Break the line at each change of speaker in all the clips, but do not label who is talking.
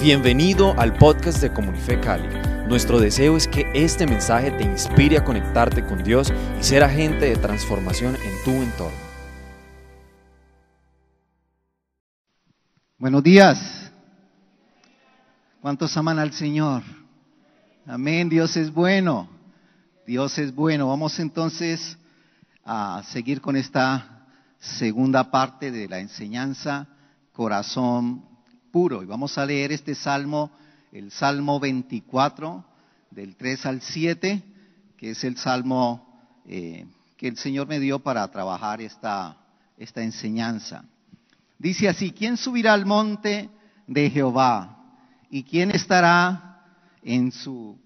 Bienvenido al podcast de Comunife Cali. Nuestro deseo es que este mensaje te inspire a conectarte con Dios y ser agente de transformación en tu entorno.
Buenos días. ¿Cuántos aman al Señor? Amén, Dios es bueno. Dios es bueno. Vamos entonces a seguir con esta segunda parte de la enseñanza, corazón puro. Y vamos a leer este salmo, el Salmo 24, del 3 al 7, que es el salmo eh, que el Señor me dio para trabajar esta, esta enseñanza. Dice así, ¿quién subirá al monte de Jehová? ¿Y quién estará en su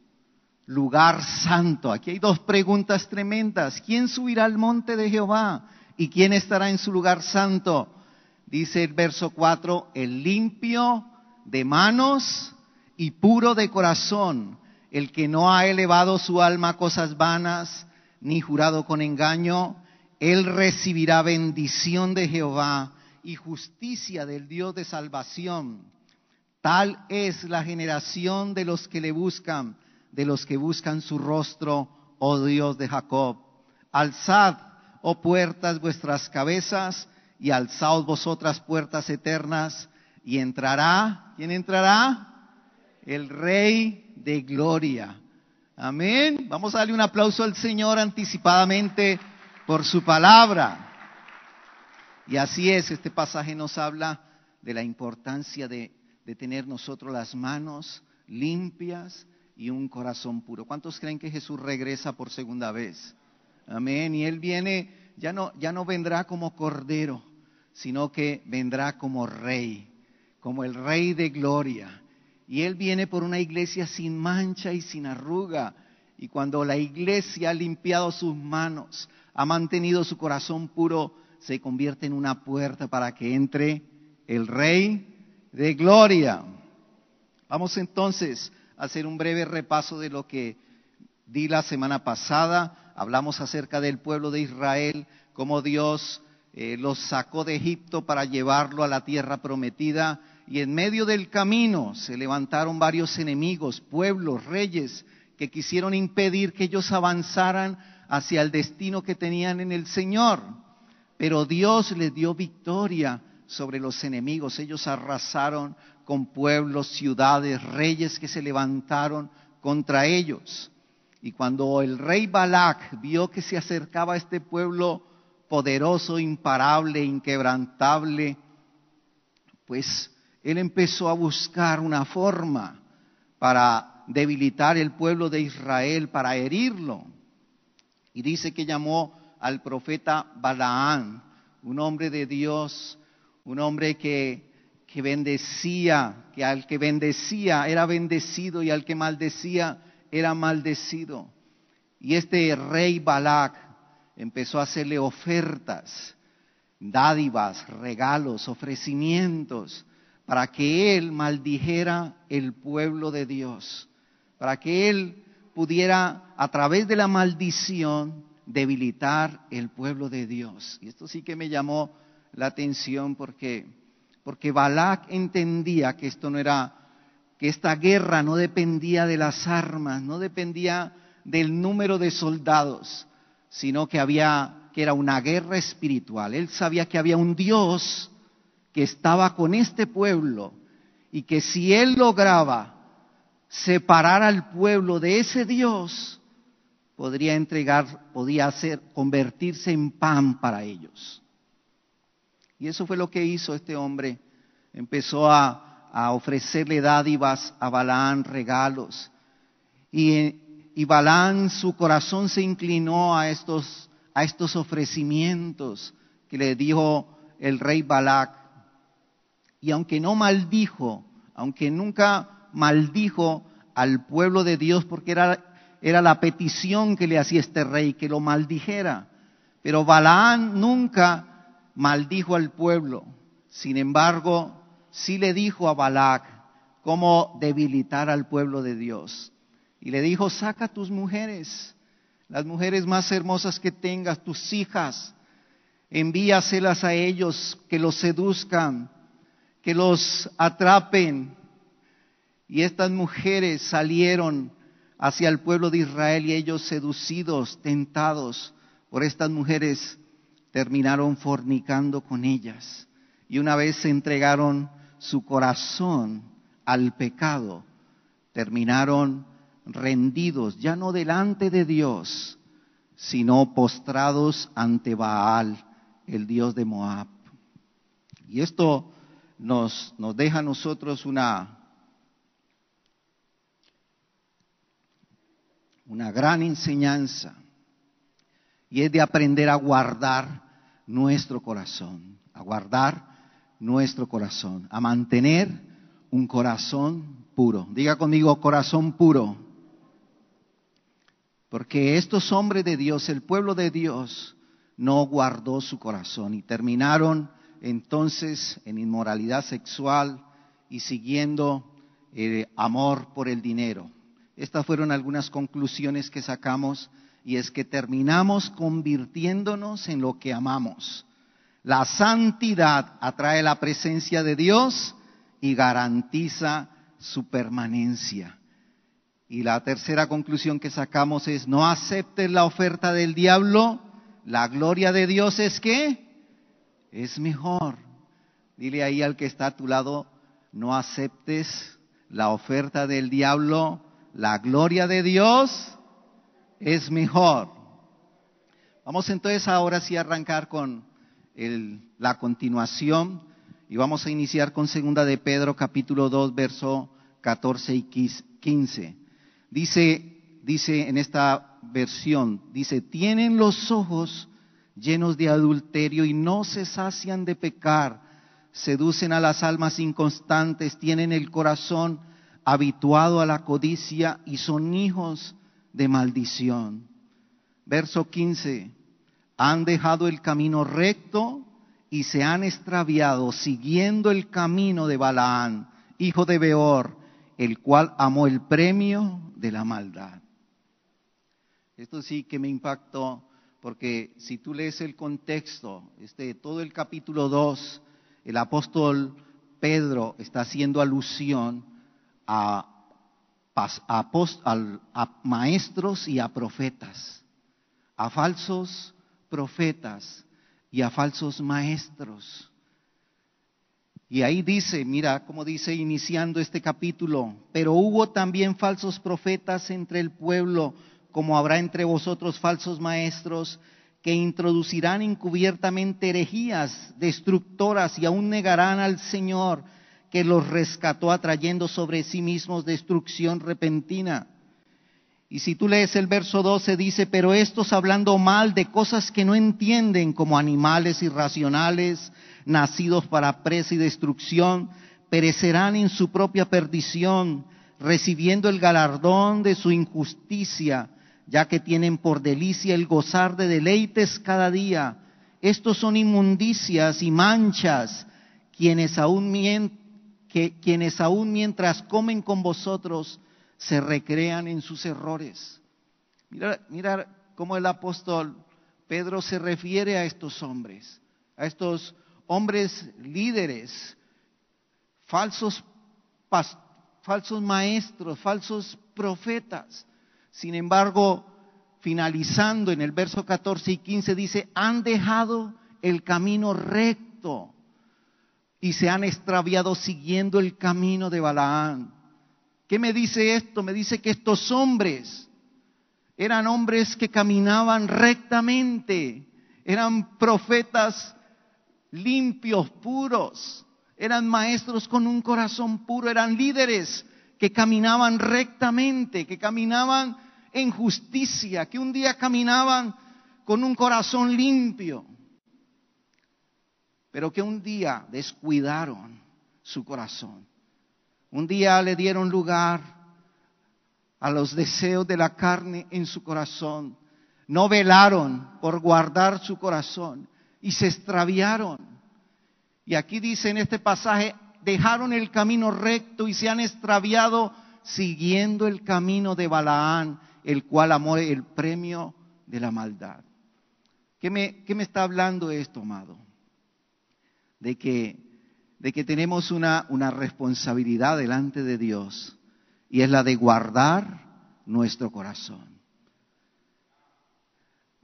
lugar santo? Aquí hay dos preguntas tremendas. ¿Quién subirá al monte de Jehová? ¿Y quién estará en su lugar santo? Dice el verso 4, el limpio de manos y puro de corazón, el que no ha elevado su alma a cosas vanas, ni jurado con engaño, él recibirá bendición de Jehová y justicia del Dios de salvación. Tal es la generación de los que le buscan, de los que buscan su rostro, oh Dios de Jacob. Alzad, oh puertas, vuestras cabezas, y alzaos vosotras puertas eternas, y entrará, ¿quién entrará? El Rey de Gloria. Amén. Vamos a darle un aplauso al Señor anticipadamente por su palabra. Y así es, este pasaje nos habla de la importancia de, de tener nosotros las manos limpias y un corazón puro. ¿Cuántos creen que Jesús regresa por segunda vez? Amén. Y Él viene, ya no, ya no vendrá como cordero, sino que vendrá como rey, como el rey de gloria. Y Él viene por una iglesia sin mancha y sin arruga. Y cuando la iglesia ha limpiado sus manos, ha mantenido su corazón puro, se convierte en una puerta para que entre el rey de gloria. Vamos entonces a hacer un breve repaso de lo que di la semana pasada. Hablamos acerca del pueblo de Israel, cómo Dios eh, los sacó de Egipto para llevarlo a la tierra prometida y en medio del camino se levantaron varios enemigos, pueblos, reyes, que quisieron impedir que ellos avanzaran hacia el destino que tenían en el Señor. Pero Dios les dio victoria sobre los enemigos. Ellos arrasaron con pueblos, ciudades, reyes que se levantaron contra ellos. Y cuando el rey Balak vio que se acercaba a este pueblo poderoso, imparable, inquebrantable, pues él empezó a buscar una forma para debilitar el pueblo de Israel, para herirlo. Y dice que llamó al profeta Balaán, un hombre de Dios, un hombre que, que bendecía, que al que bendecía era bendecido y al que maldecía era maldecido. Y este rey Balac empezó a hacerle ofertas, dádivas, regalos, ofrecimientos, para que él maldijera el pueblo de Dios, para que él pudiera, a través de la maldición, debilitar el pueblo de Dios. Y esto sí que me llamó la atención porque, porque Balak entendía que esto no era, que esta guerra no dependía de las armas, no dependía del número de soldados, sino que había, que era una guerra espiritual. Él sabía que había un Dios que estaba con este pueblo y que si él lograba separar al pueblo de ese Dios, podría entregar, podía hacer, convertirse en pan para ellos. Y eso fue lo que hizo este hombre. Empezó a, ofrecerle dádivas a Balaán, regalos. Y, y Balaán, su corazón se inclinó a estos, a estos ofrecimientos que le dijo el rey Balac. Y aunque no maldijo, aunque nunca maldijo al pueblo de Dios porque era era la petición que le hacía este rey, que lo maldijera. Pero Balaán nunca maldijo al pueblo. Sin embargo, sí le dijo a Balac cómo debilitar al pueblo de Dios. Y le dijo, saca tus mujeres, las mujeres más hermosas que tengas, tus hijas, envíaselas a ellos, que los seduzcan, que los atrapen, Y estas mujeres salieron hacia el pueblo de Israel y ellos seducidos, tentados por estas mujeres, terminaron fornicando con ellas. Y una vez se entregaron su corazón al pecado, terminaron rendidos, ya no delante de Dios, sino postrados ante Baal, el dios de Moab. Y esto nos, nos deja a nosotros una, una gran enseñanza, y es de aprender a guardar nuestro corazón, a guardar nuestro corazón, a mantener un corazón puro. Diga conmigo, corazón puro. Porque estos hombres de Dios, el pueblo de Dios, no guardó su corazón y terminaron entonces en inmoralidad sexual y siguiendo eh, amor por el dinero. Estas fueron algunas conclusiones que sacamos y es que terminamos convirtiéndonos en lo que amamos. La santidad atrae la presencia de Dios y garantiza su permanencia. Y la tercera conclusión que sacamos es, no aceptes la oferta del diablo, la gloria de Dios es que es mejor. Dile ahí al que está a tu lado, no aceptes la oferta del diablo, la gloria de Dios es mejor. Vamos entonces ahora sí a arrancar con la continuación y vamos a iniciar con segunda de Pedro capítulo 2 verso 14 y 15. Dice, dice en esta versión, dice, tienen los ojos llenos de adulterio y no se sacian de pecar, seducen a las almas inconstantes, tienen el corazón habituado a la codicia y son hijos de maldición. Verso 15, han dejado el camino recto y se han extraviado siguiendo el camino de Balaán, hijo de Beor, el cual amó el premio de la maldad. Esto sí que me impactó, porque si tú lees el contexto, este, todo el capítulo 2, el apóstol Pedro está haciendo alusión a, a maestros y a profetas, a falsos profetas y a falsos maestros. Y ahí dice, mira cómo dice iniciando este capítulo, pero hubo también falsos profetas entre el pueblo, como habrá entre vosotros falsos maestros, que introducirán encubiertamente herejías destructoras y aún negarán al Señor que los rescató atrayendo sobre sí mismos destrucción repentina. Y si tú lees el verso 12, dice, pero estos hablando mal de cosas que no entienden como animales irracionales, nacidos para presa y destrucción, perecerán en su propia perdición, recibiendo el galardón de su injusticia, ya que tienen por delicia el gozar de deleites cada día. Estos son inmundicias y manchas, quienes aún, aún mientras comen con vosotros se recrean en sus errores. Mira, mira cómo el apóstol Pedro se refiere a estos hombres, a estos hombres líderes, falsos, falsos maestros, falsos profetas. Sin embargo, finalizando en el verso 14 y 15 dice, han dejado el camino recto y se han extraviado siguiendo el camino de Balaán. ¿Qué me dice esto? Me dice que estos hombres eran hombres que caminaban rectamente, eran profetas limpios, puros, eran maestros con un corazón puro, eran líderes que caminaban rectamente, que caminaban en justicia, que un día caminaban con un corazón limpio, pero que un día descuidaron su corazón. Un día le dieron lugar a los deseos de la carne en su corazón. No velaron por guardar su corazón y se extraviaron. Y aquí dice en este pasaje, dejaron el camino recto y se han extraviado siguiendo el camino de Balaán, el cual amó el premio de la maldad. ¿Qué me, qué me está hablando esto, amado? De que, de que tenemos una, una responsabilidad delante de Dios y es la de guardar nuestro corazón.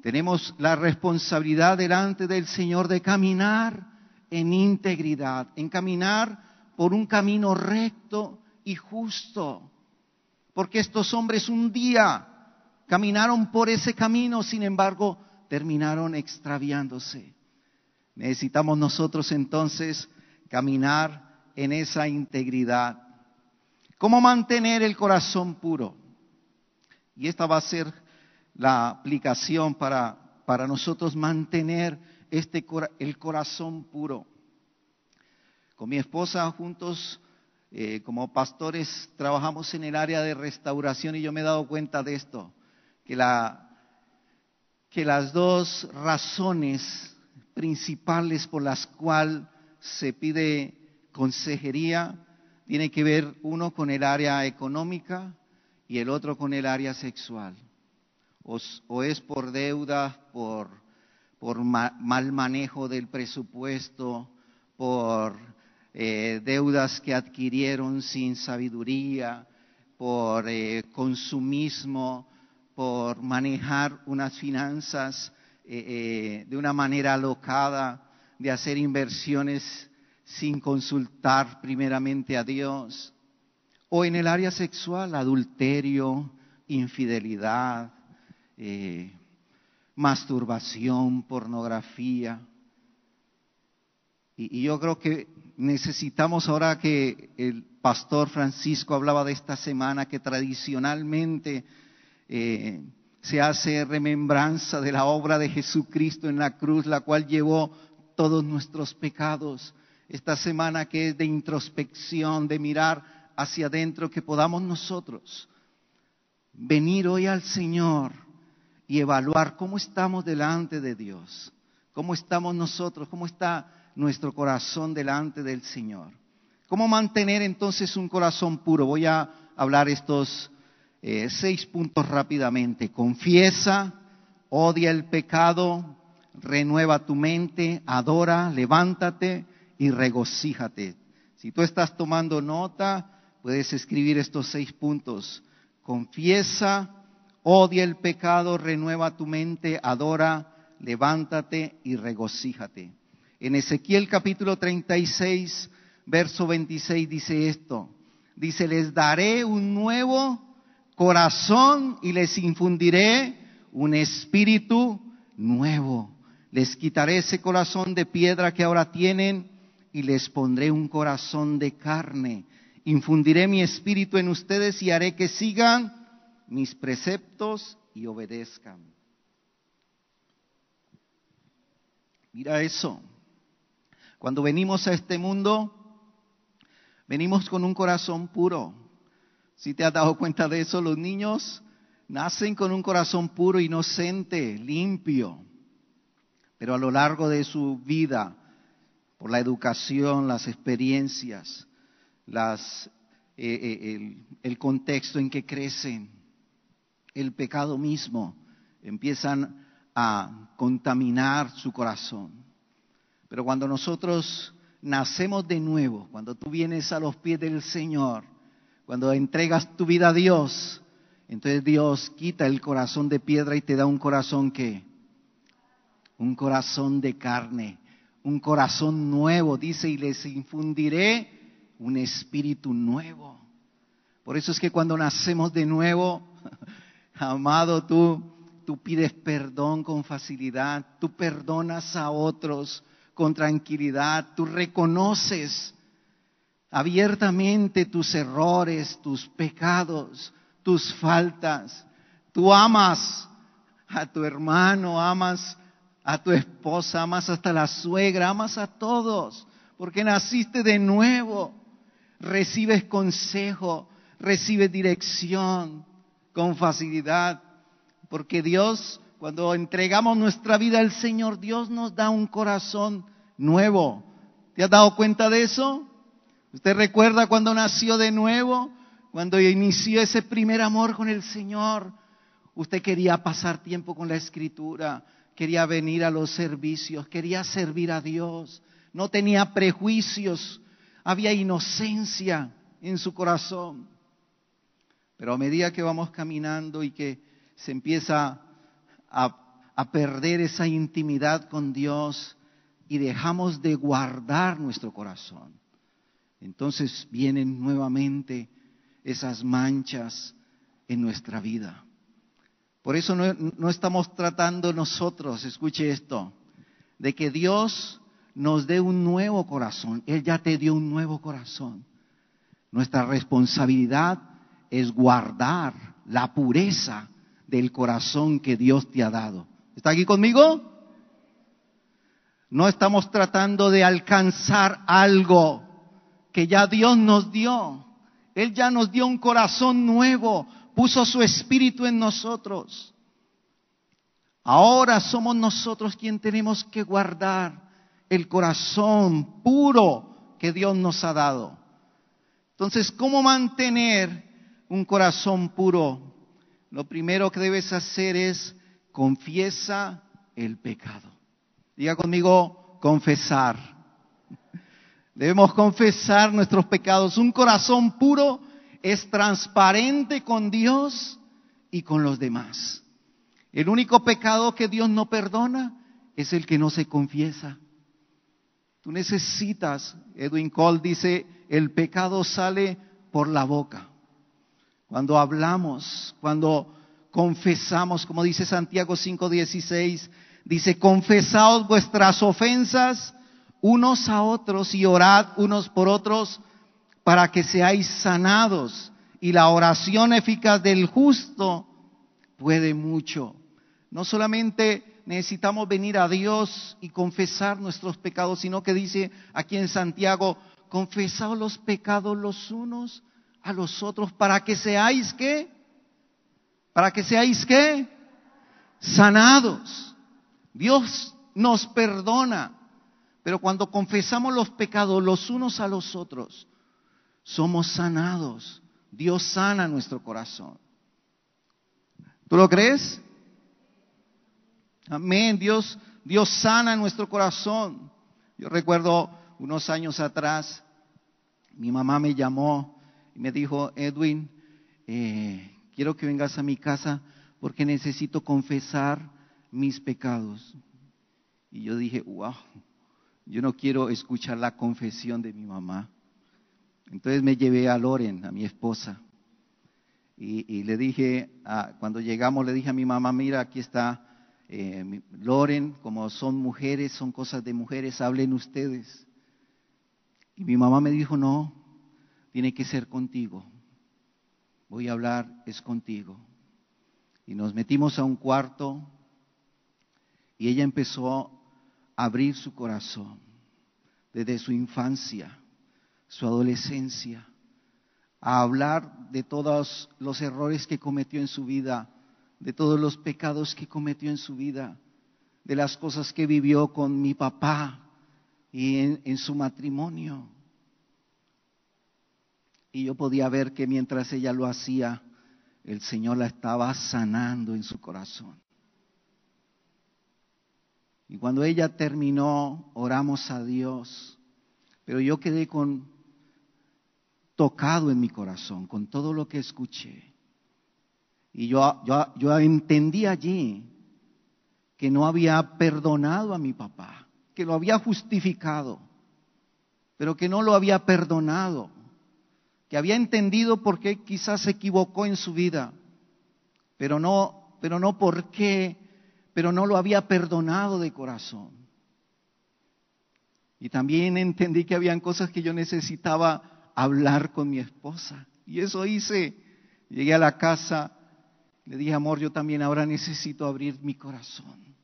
Tenemos la responsabilidad delante del Señor de caminar en integridad, en caminar por un camino recto y justo. Porque estos hombres un día caminaron por ese camino, sin embargo, terminaron extraviándose. Necesitamos nosotros entonces caminar en esa integridad. ¿Cómo mantener el corazón puro? Y esta va a ser la aplicación para, para nosotros mantener este, el corazón puro. Con mi esposa juntos, eh, como pastores, trabajamos en el área de restauración y yo me he dado cuenta de esto, que, la, que las dos razones principales por las cuales se pide consejería tiene que ver uno con el área económica y el otro con el área sexual. O, es por deuda, por, mal manejo del presupuesto, por eh, deudas que adquirieron sin sabiduría, por eh, consumismo, por manejar unas finanzas eh, de una manera alocada, de hacer inversiones sin consultar primeramente a Dios. O en el área sexual, adulterio, infidelidad, eh, masturbación, pornografía. Y, yo creo que necesitamos ahora que el pastor Francisco hablaba de esta semana, que tradicionalmente eh, se hace remembranza de la obra de Jesucristo en la cruz, la cual llevó todos nuestros pecados esta semana que es de introspección, de mirar hacia adentro, que podamos nosotros venir hoy al Señor y evaluar cómo estamos delante de Dios, cómo estamos nosotros, cómo está nuestro corazón delante del Señor. ¿Cómo mantener entonces un corazón puro? Voy a hablar estos eh, seis puntos rápidamente. Confiesa, odia el pecado, renueva tu mente, adora, levántate, y regocíjate. Si tú estás tomando nota, puedes escribir estos seis puntos. Confiesa, odia el pecado, renueva tu mente, adora, levántate y regocíjate. En Ezequiel capítulo 36, verso 26 dice esto. Dice, les daré un nuevo corazón y les infundiré un espíritu nuevo. Les quitaré ese corazón de piedra que ahora tienen y les pondré un corazón de carne. Infundiré mi espíritu en ustedes y haré que sigan mis preceptos y obedezcan. Mira eso. Cuando venimos a este mundo, venimos con un corazón puro. Si te has dado cuenta de eso, los niños nacen con un corazón puro, inocente, limpio. Pero a lo largo de su vida, por la educación, las experiencias, las, eh, eh, el, el contexto en que crecen, el pecado mismo, empiezan a contaminar su corazón. Pero cuando nosotros nacemos de nuevo, cuando tú vienes a los pies del Señor, cuando entregas tu vida a Dios, entonces Dios quita el corazón de piedra y te da un corazón que, un corazón de carne, un corazón nuevo, dice, y les infundiré un espíritu nuevo. Por eso es que cuando nacemos de nuevo, amado, tú, tú pides perdón con facilidad, tú perdonas a otros con tranquilidad, tú reconoces abiertamente tus errores, tus pecados, tus faltas. Tú amas a tu hermano, amas a tu esposa, amas hasta la suegra, amas a todos, porque naciste de nuevo, recibes consejo, recibes dirección con facilidad, porque Dios, cuando entregamos nuestra vida al Señor, Dios nos da un corazón nuevo. ¿Te has dado cuenta de eso? ¿Usted recuerda cuando nació de nuevo? Cuando inició ese primer amor con el Señor. Usted quería pasar tiempo con la escritura, quería venir a los servicios, quería servir a Dios, no tenía prejuicios, había inocencia en su corazón. Pero a medida que vamos caminando y que se empieza a, perder esa intimidad con Dios y dejamos de guardar nuestro corazón, entonces vienen nuevamente esas manchas en nuestra vida. Por eso no, no, estamos tratando nosotros, escuche esto, de que Dios nos dé un nuevo corazón. Él ya te dio un nuevo corazón. Nuestra responsabilidad es guardar la pureza del corazón que Dios te ha dado. ¿Está aquí conmigo? No estamos tratando de alcanzar algo que ya Dios nos dio. Él ya nos dio un corazón nuevo, puso su espíritu en nosotros. Ahora somos nosotros quien tenemos que guardar el corazón puro que Dios nos ha dado. Entonces, ¿cómo mantener un corazón puro? Lo primero que debes hacer es confiesa el pecado. Diga conmigo, confesar. Debemos confesar nuestros pecados. Un corazón puro es transparente con Dios y con los demás. El único pecado que Dios no perdona es el que no se confiesa. Tú necesitas, Edwin Cole dice, el pecado sale por la boca. Cuando hablamos, cuando confesamos, como dice Santiago 5:16, dice, confesaos vuestras ofensas unos a otros y orad unos por otros para que seáis sanados. Y la oración eficaz del justo puede mucho. No solamente necesitamos venir a Dios y confesar nuestros pecados, sino que dice aquí en Santiago, confesaos los pecados los unos a los otros para que seáis qué? Para que seáis qué? Sanados. Dios nos perdona, pero cuando confesamos los pecados los unos a los otros, somos sanados. Dios sana nuestro corazón. ¿Tú lo crees? Amén. Dios, Dios sana nuestro corazón. Yo recuerdo unos años atrás, mi mamá me llamó y me dijo, Edwin, eh, quiero que vengas a mi casa porque necesito confesar mis pecados. Y yo dije, wow, yo no quiero escuchar la confesión de mi mamá. Entonces me llevé a Loren, a mi esposa, y, le dije, cuando llegamos, le dije a mi mamá, mira, aquí está eh, Loren, como son mujeres, son cosas de mujeres, hablen ustedes. Y mi mamá me dijo, no, tiene que ser contigo. Voy a hablar, es contigo. Y nos metimos a un cuarto y ella empezó a abrir su corazón desde su infancia, su adolescencia, a hablar de todos los errores que cometió en su vida de todos los pecados que cometió en su vida, de las cosas que vivió con mi papá y en, su matrimonio. Y yo podía ver que mientras ella lo hacía, el Señor la estaba sanando en su corazón. Y cuando ella terminó, oramos a Dios, pero yo quedé con tocado en mi corazón con todo lo que escuché. Y yo, yo, entendí allí que no había perdonado a mi papá, que lo había justificado, pero que no lo había perdonado, que había entendido por qué quizás se equivocó en su vida, pero no, pero no por qué, pero no lo había perdonado de corazón. Y también entendí que habían cosas que yo necesitaba hablar con mi esposa. Y eso hice. Llegué a la casa le dije, amor, yo también ahora necesito abrir mi corazón.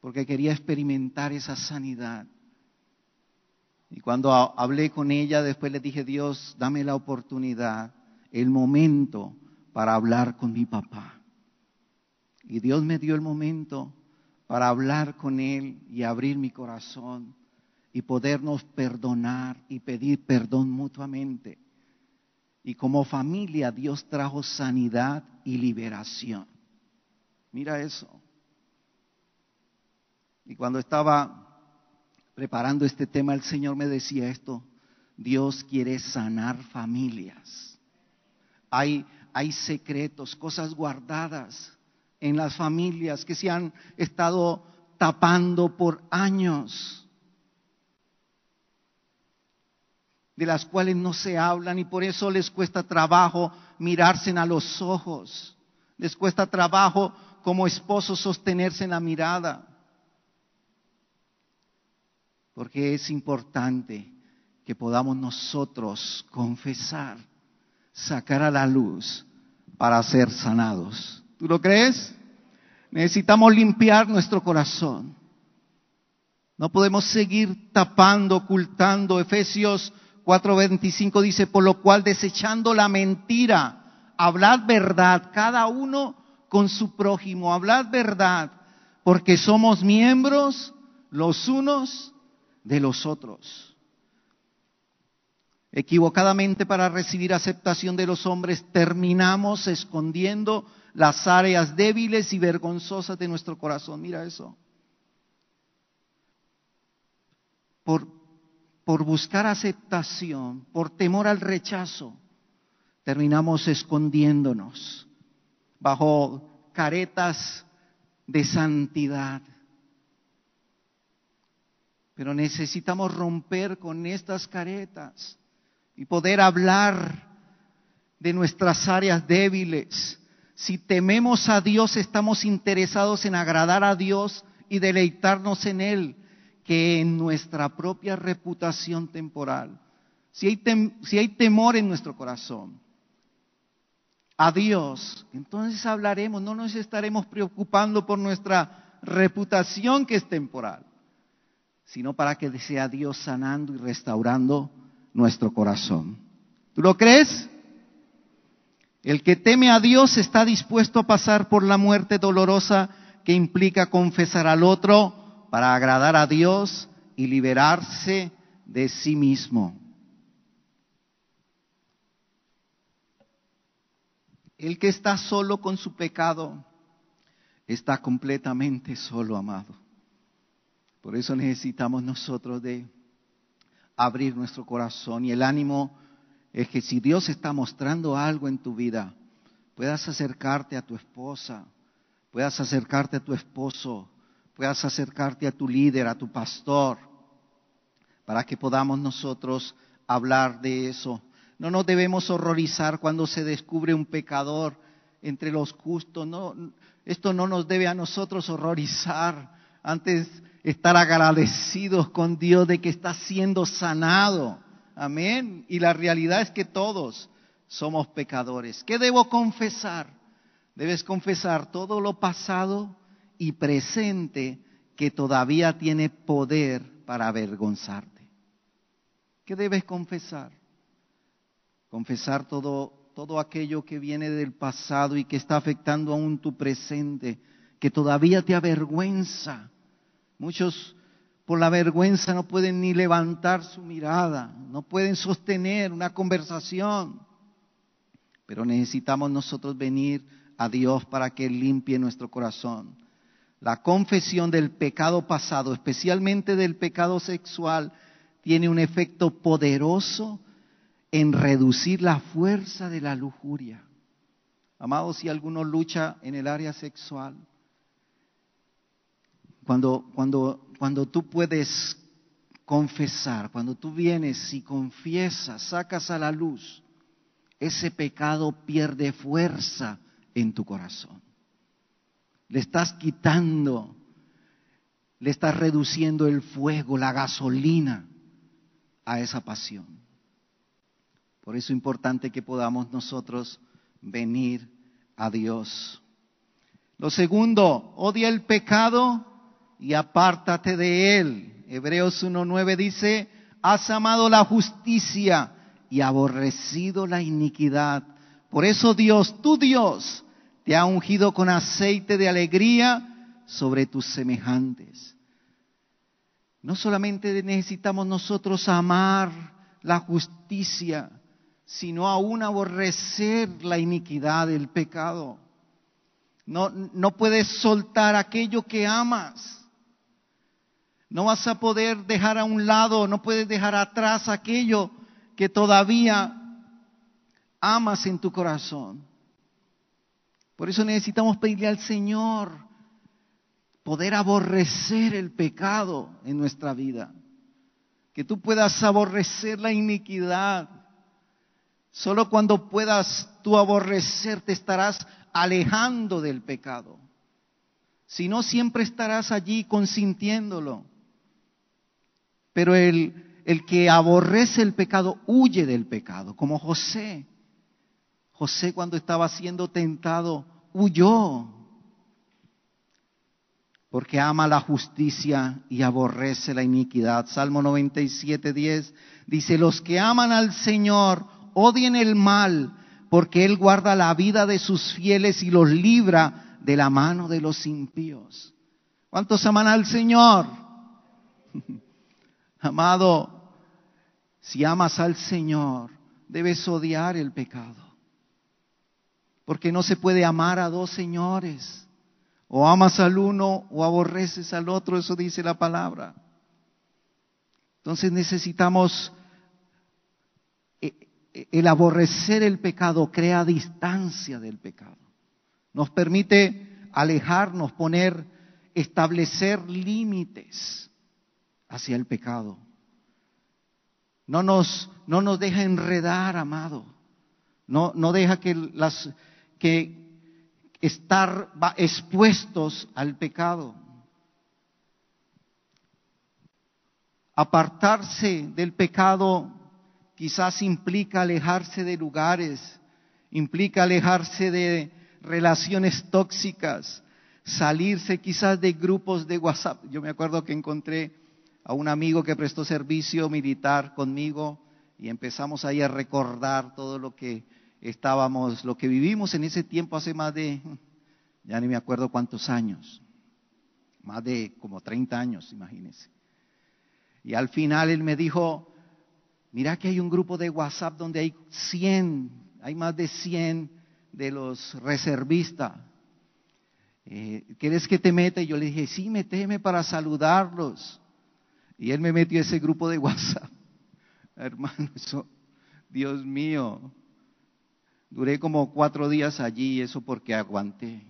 Porque quería experimentar esa sanidad. Y cuando hablé con ella, después le dije, Dios, dame la oportunidad, el momento para hablar con mi papá. Y Dios me dio el momento para hablar con él y abrir mi corazón y podernos perdonar y pedir perdón mutuamente. Y como familia Dios trajo sanidad y liberación. Mira eso. Y cuando estaba preparando este tema, el Señor me decía esto, Dios quiere sanar familias. hay, hay secretos, cosas guardadas en las familias que se han estado tapando por años, de las cuales no se hablan y por eso les cuesta trabajo mirarse a los ojos, les cuesta trabajo como esposos sostenerse en la mirada, porque es importante que podamos nosotros confesar, sacar a la luz para ser sanados. ¿Tú lo crees? Necesitamos limpiar nuestro corazón. No podemos seguir tapando, ocultando. Efesios 4:25 dice, por lo cual desechando la mentira, hablad verdad, cada uno con su prójimo, hablad verdad, porque somos miembros los unos de los otros equivocadamente para recibir aceptación de los hombres, terminamos escondiendo las áreas débiles y vergonzosas de nuestro corazón. Mira eso. Por, por buscar aceptación, por temor al rechazo, terminamos escondiéndonos bajo caretas de santidad. Pero necesitamos romper con estas caretas y poder hablar de nuestras áreas débiles. Si tememos a Dios, estamos interesados en agradar a Dios y deleitarnos en Él, que en nuestra propia reputación temporal. Si hay, si hay temor en nuestro corazón a Dios, entonces hablaremos, no nos estaremos preocupando por nuestra reputación que es temporal, sino para que sea Dios sanando y restaurando nuestro corazón. ¿Tú lo crees? El que teme a Dios está dispuesto a pasar por la muerte dolorosa que implica confesar al otro para agradar a Dios y liberarse de sí mismo. El que está solo con su pecado está completamente solo, amado. Por eso necesitamos nosotros de abrir nuestro corazón y el ánimo es que si Dios está mostrando algo en tu vida, puedas acercarte a tu esposa, puedas acercarte a tu esposo, puedas acercarte a tu líder, a tu pastor, para que podamos nosotros hablar de eso. No nos debemos horrorizar cuando se descubre un pecador entre los justos. No, esto no nos debe a nosotros horrorizar. Antes estar agradecidos con Dios de que está siendo sanado. Amén. Y la realidad es que todos somos pecadores. ¿Qué debo confesar? Debes confesar todo lo pasado y presente que todavía tiene poder para avergonzarte. ¿Qué debes confesar? Confesar todo, todo aquello que viene del pasado y que está afectando aún tu presente, que todavía te avergüenza Muchos por la vergüenza no pueden ni levantar su mirada, no pueden sostener una conversación. Pero necesitamos nosotros venir a Dios para que limpie nuestro corazón. La confesión del pecado pasado, especialmente del pecado sexual, tiene un efecto poderoso en reducir la fuerza de la lujuria. Amados, si alguno lucha en el área sexual, cuando, cuando, cuando tú puedes confesar, cuando tú vienes y confiesas, sacas a la luz, ese pecado pierde fuerza en tu corazón. Le estás quitando, le estás reduciendo el fuego, la gasolina a esa pasión. Por eso es importante que podamos nosotros venir a Dios. Lo segundo, odia el pecado y apártate de él. Hebreos 1.9 dice, has amado la justicia y aborrecido la iniquidad. Por eso Dios, tu Dios, te ha ungido con aceite de alegría sobre tus semejantes. No solamente necesitamos nosotros amar la justicia, sino aún aborrecer la iniquidad, el pecado. No, no puedes soltar aquello que amas. No vas a poder dejar a un lado, no puedes dejar atrás aquello que todavía amas en tu corazón. Por eso necesitamos pedirle al Señor poder aborrecer el pecado en nuestra vida. Que tú puedas aborrecer la iniquidad. Solo cuando puedas tú aborrecer te estarás alejando del pecado. Si no, siempre estarás allí consintiéndolo. Pero el, que aborrece el pecado huye del pecado, como José. José cuando estaba siendo tentado huyó porque ama la justicia y aborrece la iniquidad. Salmo 97, 10 dice, los que aman al Señor odien el mal, porque Él guarda la vida de sus fieles y los libra de la mano de los impíos. ¿Cuántos aman al Señor? Amado, si amas al Señor, debes odiar el pecado. Porque no se puede amar a dos señores. O amas al uno o aborreces al otro, eso dice la palabra. Entonces necesitamos, eh, eh, el aborrecer el pecado crea distancia del pecado. Nos permite alejarnos, poner, establecer límites hacia el pecado. No nos, no nos deja enredar, amado. No, no deja que, las, que estar expuestos al pecado. Apartarse del pecado quizás implica alejarse de lugares, implica alejarse de relaciones tóxicas, salirse quizás de grupos de WhatsApp. Yo me acuerdo que encontré a un amigo que prestó servicio militar conmigo y empezamos ahí a recordar todo lo que estábamos, lo que vivimos en ese tiempo hace más de, ya ni me acuerdo cuántos años, más de como 30 años, imagínense. Y al final él me dijo, mira que hay un grupo de WhatsApp donde hay 100, hay más de 100 de los reservistas. Eh, ¿Quieres que te meta? Y yo le dije, sí, meteme para saludarlos. Y él me metió a ese grupo de WhatsApp. Hermano, eso, Dios mío, Duré como cuatro días allí, eso porque aguanté.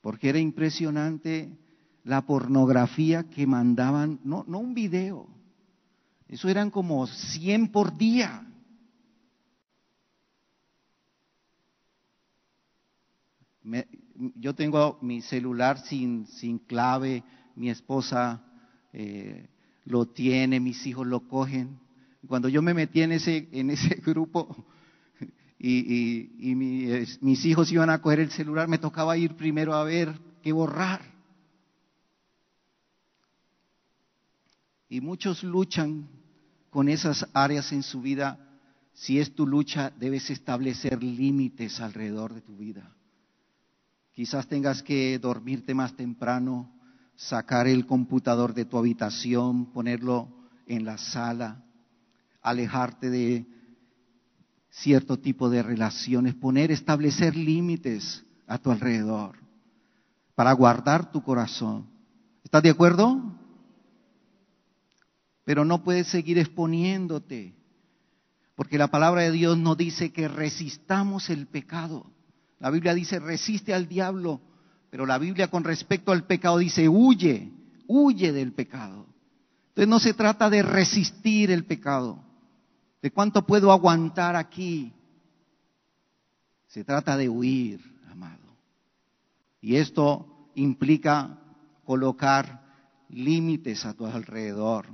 Porque era impresionante la pornografía que mandaban, no, no un video, eso eran como 100 por día. yo tengo mi celular sin, sin clave, mi esposa eh, lo tiene, mis hijos lo cogen. Cuando yo me metí en ese, en ese grupo, y, mis hijos iban a coger el celular, me tocaba ir primero a ver qué borrar. Y muchos luchan con esas áreas en su vida. Si es tu lucha, debes establecer límites alrededor de tu vida. Quizás tengas que dormirte más temprano, sacar el computador de tu habitación, ponerlo en la sala, alejarte de cierto tipo de relaciones, poner, establecer límites a tu alrededor para guardar tu corazón. ¿Estás de acuerdo? Pero no puedes seguir exponiéndote, porque la palabra de Dios no dice que resistamos el pecado. La Biblia dice resiste al diablo, pero la Biblia con respecto al pecado dice huye, huye del pecado. Entonces no se trata de resistir el pecado, ¿De cuánto puedo aguantar aquí? Se trata de huir, amado. Y esto implica colocar límites a tu alrededor.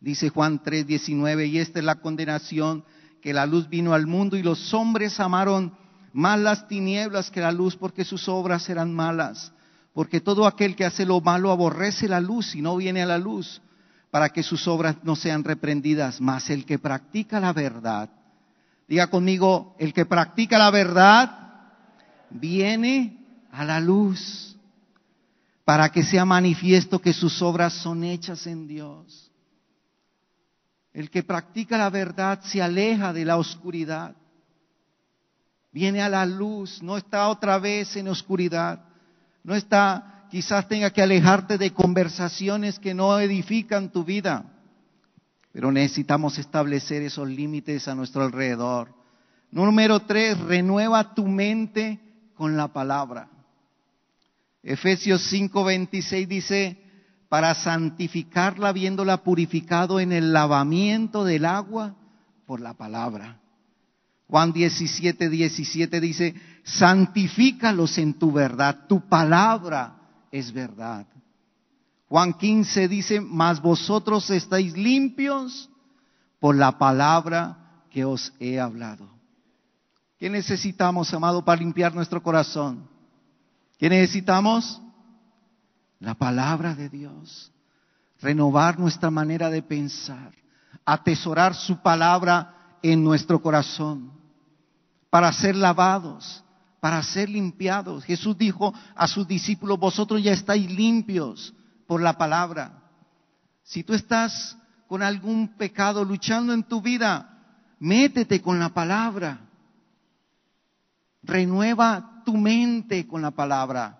Dice Juan 3:19, y esta es la condenación, que la luz vino al mundo y los hombres amaron más las tinieblas que la luz porque sus obras eran malas. Porque todo aquel que hace lo malo aborrece la luz y no viene a la luz para que sus obras no sean reprendidas, mas el que practica la verdad, diga conmigo, el que practica la verdad viene a la luz para que sea manifiesto que sus obras son hechas en Dios. El que practica la verdad se aleja de la oscuridad, viene a la luz, no está otra vez en oscuridad, no está quizás tenga que alejarte de conversaciones que no edifican tu vida. Pero necesitamos establecer esos límites a nuestro alrededor. Número tres, renueva tu mente con la palabra. Efesios 5:26 dice, para santificarla habiéndola purificado en el lavamiento del agua por la palabra. Juan 17, 17 dice, santifícalos en tu verdad, tu palabra es verdad. Juan 15 dice, mas vosotros estáis limpios por la palabra que os he hablado. ¿Qué necesitamos, amado, para limpiar nuestro corazón? ¿Qué necesitamos? La palabra de Dios. Renovar nuestra manera de pensar. Atesorar su palabra en nuestro corazón. Para ser lavados, para ser limpiados. Jesús dijo a sus discípulos, vosotros ya estáis limpios por la palabra. Si tú estás con algún pecado luchando en tu vida, métete con la palabra. Renueva tu mente con la palabra.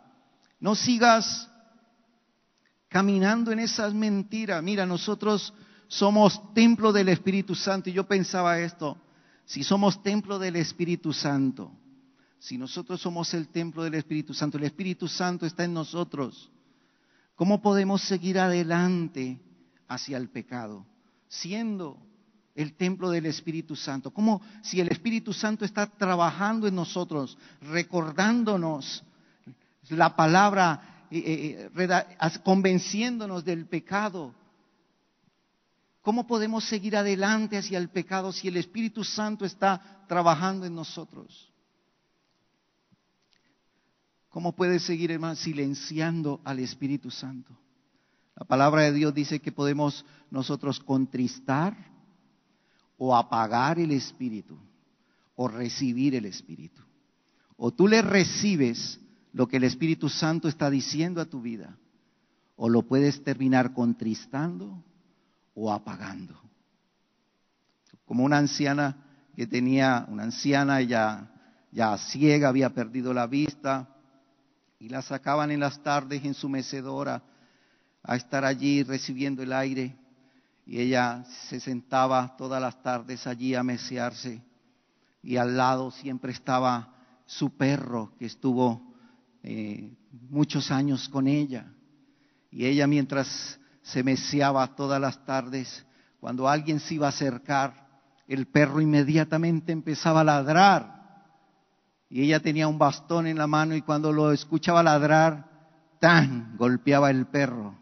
No sigas caminando en esas mentiras. Mira, nosotros somos templo del Espíritu Santo y yo pensaba esto, si somos templo del Espíritu Santo, si nosotros somos el templo del Espíritu Santo, el Espíritu Santo está en nosotros, ¿Cómo podemos seguir adelante hacia el pecado? Siendo el templo del Espíritu Santo. ¿Cómo si el Espíritu Santo está trabajando en nosotros, recordándonos la palabra, eh, eh, convenciéndonos del pecado? ¿Cómo podemos seguir adelante hacia el pecado si el Espíritu Santo está trabajando en nosotros? ¿Cómo puede seguir, hermano, silenciando al Espíritu Santo? La palabra de Dios dice que podemos nosotros contristar o apagar el Espíritu o recibir el Espíritu. O tú le recibes lo que el Espíritu Santo está diciendo a tu vida, o lo puedes terminar contristando o apagando. Como una anciana que tenía, una anciana ya, ya ciega, había perdido la vista, y la sacaban en las tardes en su mecedora a estar allí recibiendo el aire y ella se sentaba todas las tardes allí a mesearse y al lado siempre estaba su perro que estuvo eh, muchos años con ella y ella mientras se meseaba todas las tardes cuando alguien se iba a acercar el perro inmediatamente empezaba a ladrar y ella tenía un bastón en la mano y cuando lo escuchaba ladrar, tan golpeaba el perro.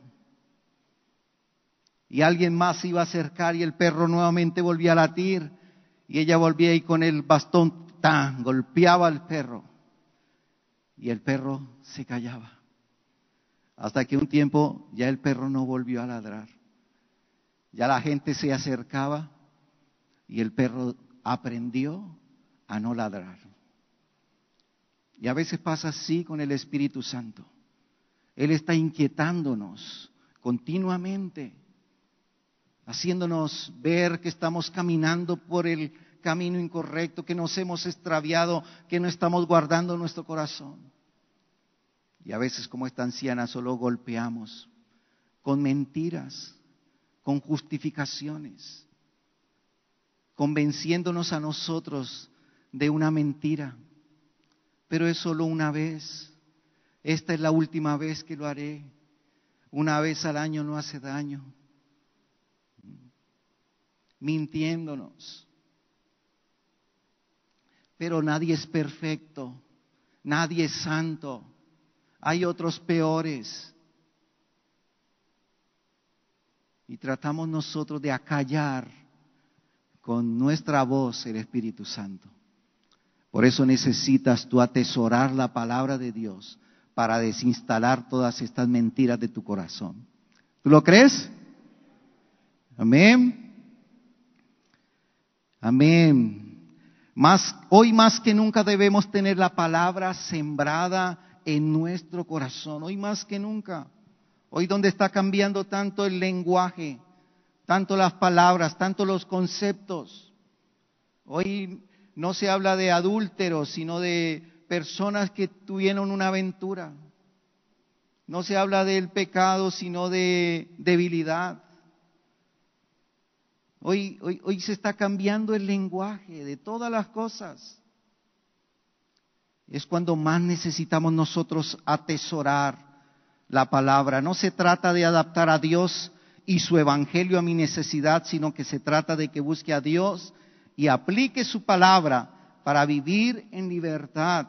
Y alguien más se iba a acercar y el perro nuevamente volvía a latir y ella volvía y con el bastón tan golpeaba al perro. Y el perro se callaba. Hasta que un tiempo ya el perro no volvió a ladrar. Ya la gente se acercaba y el perro aprendió a no ladrar. Y a veces pasa así con el Espíritu Santo. Él está inquietándonos continuamente, haciéndonos ver que estamos caminando por el camino incorrecto, que nos hemos extraviado, que no estamos guardando nuestro corazón. Y a veces como esta anciana solo golpeamos con mentiras, con justificaciones, convenciéndonos a nosotros de una mentira pero es solo una vez. Esta es la última vez que lo haré. Una vez al año no hace daño. Mintiéndonos. Pero nadie es perfecto, nadie es santo. Hay otros peores. Y tratamos nosotros de acallar con nuestra voz el Espíritu Santo. Por eso necesitas tú atesorar la palabra de Dios para desinstalar todas estas mentiras de tu corazón. ¿Tú lo crees? Amén. Amén. Hoy más que nunca debemos tener la palabra sembrada en nuestro corazón. Hoy más que nunca. Hoy donde está cambiando tanto el lenguaje, tanto las palabras, tanto los conceptos. Hoy no se habla de adúlteros, sino de personas que tuvieron una aventura. No se habla del pecado, sino de debilidad. Hoy, hoy, hoy se está cambiando el lenguaje de todas las cosas. Es cuando más necesitamos nosotros atesorar la palabra. No se trata de adaptar a Dios y su evangelio a mi necesidad, sino que se trata de que busque a Dios y aplique su palabra para vivir en libertad.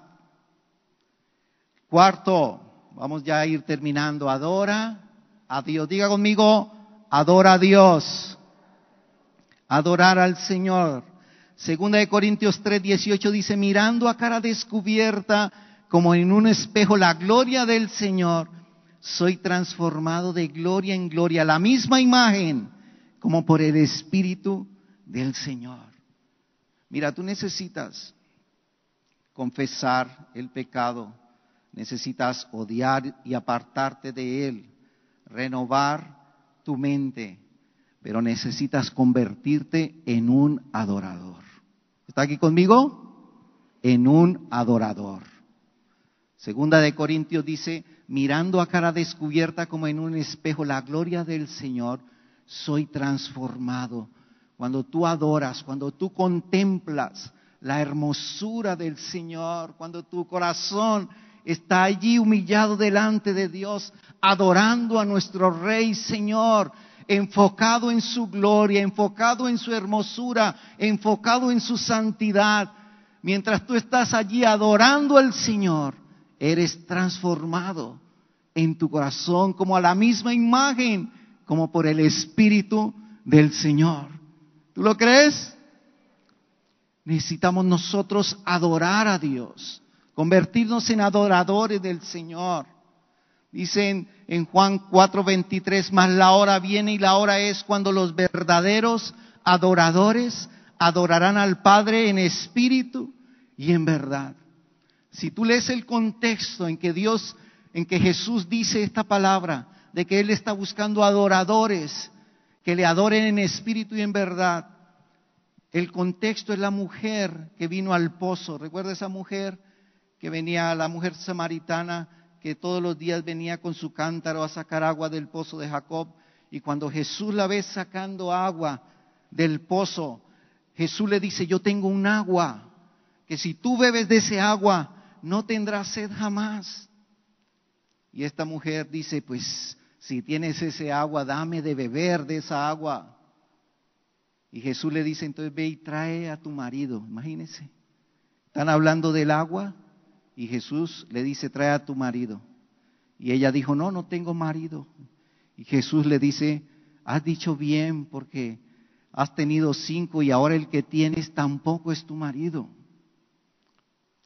Cuarto, vamos ya a ir terminando. Adora a Dios. Diga conmigo, adora a Dios. Adorar al Señor. Segunda de Corintios 3, 18 dice, mirando a cara descubierta como en un espejo la gloria del Señor, soy transformado de gloria en gloria, la misma imagen, como por el Espíritu del Señor. Mira, tú necesitas confesar el pecado, necesitas odiar y apartarte de él, renovar tu mente, pero necesitas convertirte en un adorador. ¿Está aquí conmigo? En un adorador. Segunda de Corintios dice, mirando a cara descubierta como en un espejo la gloria del Señor, soy transformado. Cuando tú adoras, cuando tú contemplas la hermosura del Señor, cuando tu corazón está allí humillado delante de Dios, adorando a nuestro Rey Señor, enfocado en su gloria, enfocado en su hermosura, enfocado en su santidad. Mientras tú estás allí adorando al Señor, eres transformado en tu corazón como a la misma imagen, como por el Espíritu del Señor. ¿Tú lo crees? Necesitamos nosotros adorar a Dios, convertirnos en adoradores del Señor. Dicen en Juan 4:23, más la hora viene y la hora es cuando los verdaderos adoradores adorarán al Padre en espíritu y en verdad. Si tú lees el contexto en que Dios, en que Jesús dice esta palabra, de que Él está buscando adoradores que le adoren en espíritu y en verdad, el contexto es la mujer que vino al pozo. ¿Recuerda esa mujer que venía, la mujer samaritana, que todos los días venía con su cántaro a sacar agua del pozo de Jacob? Y cuando Jesús la ve sacando agua del pozo, Jesús le dice, yo tengo un agua, que si tú bebes de ese agua, no tendrá sed jamás. Y esta mujer dice, pues si tienes ese agua, dame de beber de esa agua. Y Jesús le dice, entonces ve y trae a tu marido. Imagínense. Están hablando del agua y Jesús le dice, trae a tu marido. Y ella dijo, no, no tengo marido. Y Jesús le dice, has dicho bien porque has tenido cinco y ahora el que tienes tampoco es tu marido.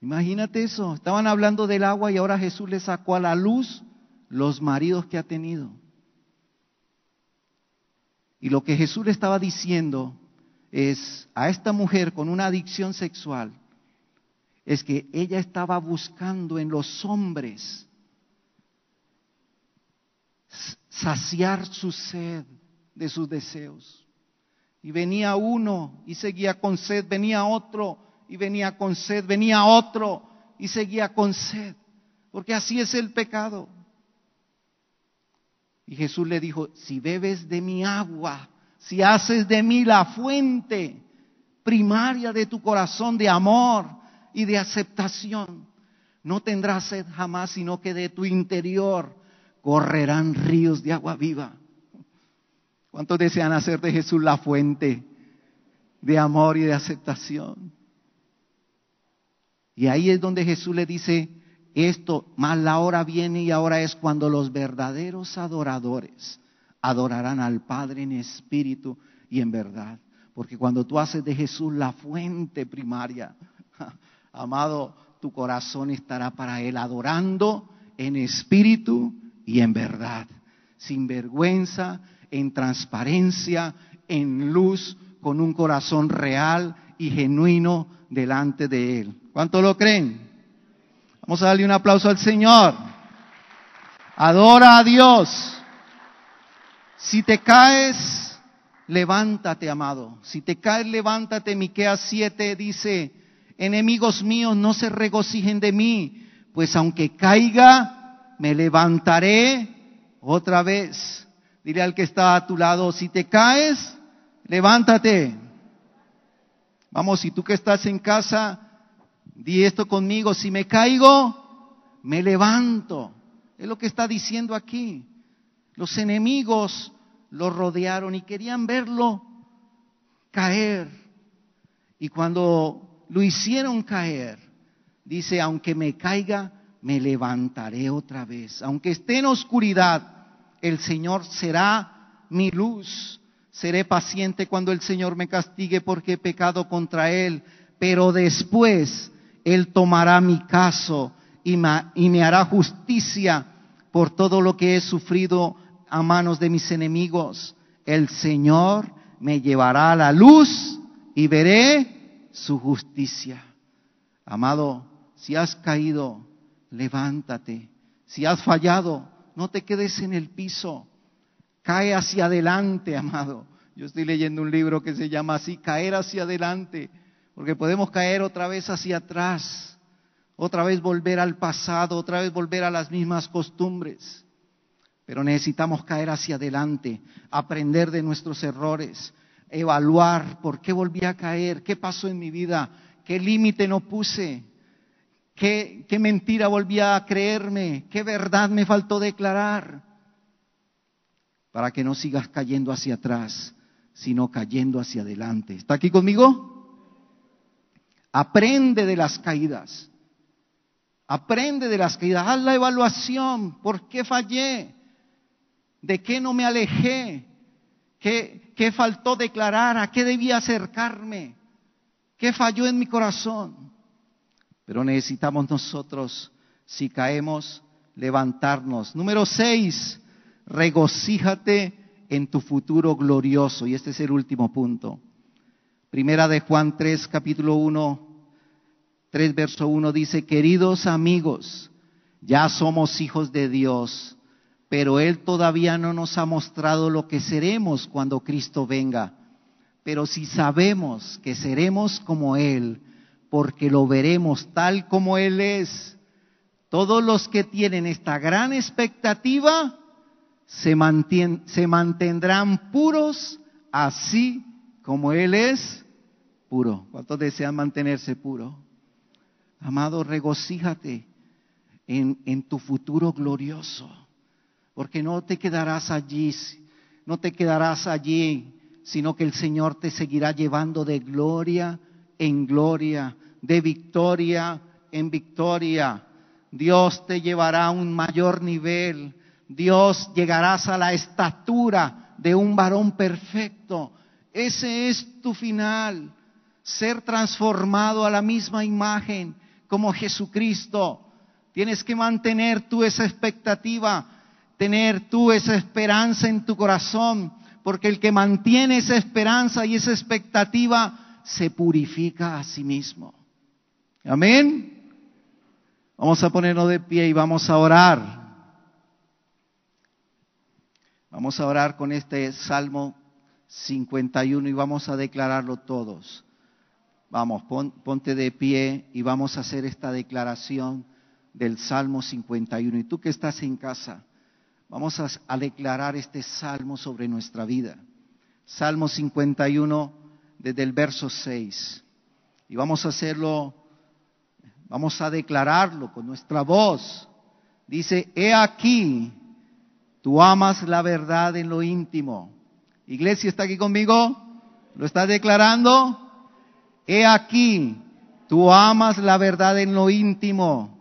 Imagínate eso, estaban hablando del agua y ahora Jesús le sacó a la luz los maridos que ha tenido. Y lo que Jesús le estaba diciendo es a esta mujer con una adicción sexual, es que ella estaba buscando en los hombres saciar su sed de sus deseos. Y venía uno y seguía con sed, venía otro y venía con sed, venía otro y seguía con sed, porque así es el pecado. Y Jesús le dijo, si bebes de mi agua, si haces de mí la fuente primaria de tu corazón de amor y de aceptación, no tendrás sed jamás, sino que de tu interior correrán ríos de agua viva. ¿Cuántos desean hacer de Jesús la fuente de amor y de aceptación? Y ahí es donde Jesús le dice esto, más la hora viene y ahora es cuando los verdaderos adoradores adorarán al Padre en espíritu y en verdad. Porque cuando tú haces de Jesús la fuente primaria, amado, tu corazón estará para Él adorando en espíritu y en verdad, sin vergüenza, en transparencia, en luz, con un corazón real y genuino delante de Él. ¿Cuánto lo creen? Vamos a darle un aplauso al Señor. Adora a Dios. Si te caes, levántate, amado. Si te caes, levántate. Miqueas 7 dice, enemigos míos, no se regocijen de mí, pues aunque caiga, me levantaré otra vez. Dile al que está a tu lado, si te caes, levántate. Vamos, si tú que estás en casa, di esto conmigo, si me caigo, me levanto. Es lo que está diciendo aquí. Los enemigos lo rodearon y querían verlo caer. Y cuando lo hicieron caer, dice, aunque me caiga, me levantaré otra vez. Aunque esté en oscuridad, el Señor será mi luz. Seré paciente cuando el Señor me castigue porque he pecado contra Él, pero después Él tomará mi caso y me, hará justicia por todo lo que he sufrido a manos de mis enemigos. El Señor me llevará a la luz y veré su justicia. Amado, si has caído, levántate. Si has fallado, no te quedes en el piso. Cae hacia adelante, amado. Yo estoy leyendo un libro que se llama así, caer hacia adelante, porque podemos caer otra vez hacia atrás, otra vez volver al pasado, otra vez volver a las mismas costumbres. Pero necesitamos caer hacia adelante, aprender de nuestros errores, evaluar por qué volví a caer, qué pasó en mi vida, qué límite no puse, qué, qué mentira volví a creerme, qué verdad me faltó declarar para que no sigas cayendo hacia atrás, sino cayendo hacia adelante. ¿Está aquí conmigo? Aprende de las caídas. Aprende de las caídas. Haz la evaluación. ¿Por qué fallé? ¿De qué no me alejé? ¿Qué, qué faltó declarar? ¿A qué debía acercarme? ¿Qué falló en mi corazón? Pero necesitamos nosotros, si caemos, levantarnos. Número seis, regocíjate en tu futuro glorioso. Y este es el último punto. Primera de Juan 3, capítulo 1, 3, verso 1 dice, queridos amigos, ya somos hijos de Dios, pero Él todavía no nos ha mostrado lo que seremos cuando Cristo venga. Pero si sabemos que seremos como Él, porque lo veremos tal como Él es, todos los que tienen esta gran expectativa, se, mantendrán puros así como Él es puro. ¿Cuántos desean mantenerse puro? Amado, regocíjate en tu futuro glorioso, porque no te quedarás allí, no te quedarás allí, sino que el Señor te seguirá llevando de gloria en gloria, de victoria en victoria. Dios te llevará a un mayor nivel, Dios llegarás a la estatura de un varón perfecto. Ese es tu final, ser transformado a la misma imagen como Jesucristo. Tienes que mantener tú esa expectativa, tener tú esa esperanza en tu corazón, porque el que mantiene esa esperanza y esa expectativa se purifica a sí mismo. Amén. Vamos a ponernos de pie y vamos a orar. Vamos a orar con este Salmo 51 y vamos a declararlo todos. Vamos, ponte de pie y vamos a hacer esta declaración del Salmo 51. Y tú que estás en casa, vamos a, declarar este Salmo sobre nuestra vida. Salmo 51 desde el verso 6. Y vamos a hacerlo, vamos a declararlo con nuestra voz. Dice, he aquí, Tú amas la verdad en lo íntimo. Iglesia, ¿está aquí conmigo? ¿Lo estás declarando? He aquí, tú amas la verdad en lo íntimo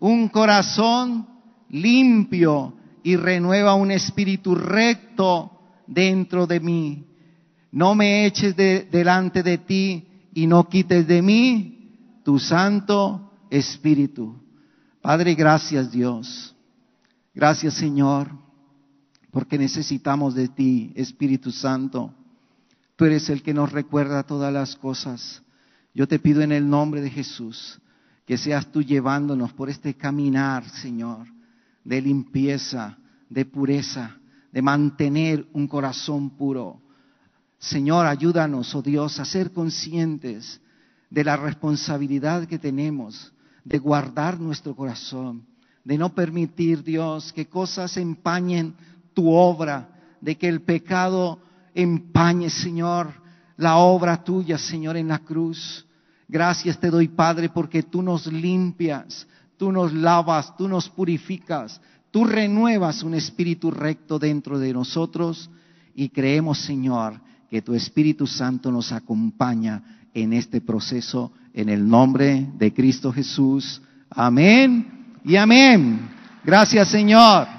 un corazón limpio y renueva un espíritu recto dentro de mí. No me eches delante de ti y no quites de mí tu santo espíritu. Padre, gracias Dios. Gracias Señor porque necesitamos de ti, Espíritu Santo. Tú eres el que nos recuerda todas las cosas. Yo te pido en el nombre de Jesús que seas tú llevándonos por este caminar, Señor, de limpieza, de pureza, de mantener un corazón puro. Señor, ayúdanos, oh Dios, a ser conscientes de la responsabilidad que tenemos de guardar nuestro corazón, de no permitir, Dios, que cosas empañen tu obra, de que el pecado empañe, Señor, la obra tuya, Señor, en la cruz. Gracias te doy, Padre, porque tú nos limpias, tú nos lavas, tú nos purificas, tú renuevas un espíritu recto dentro de nosotros y creemos, Señor, que tu Espíritu Santo nos acompaña en este proceso en el nombre de Cristo Jesús. Amén y amén. Gracias, Señor.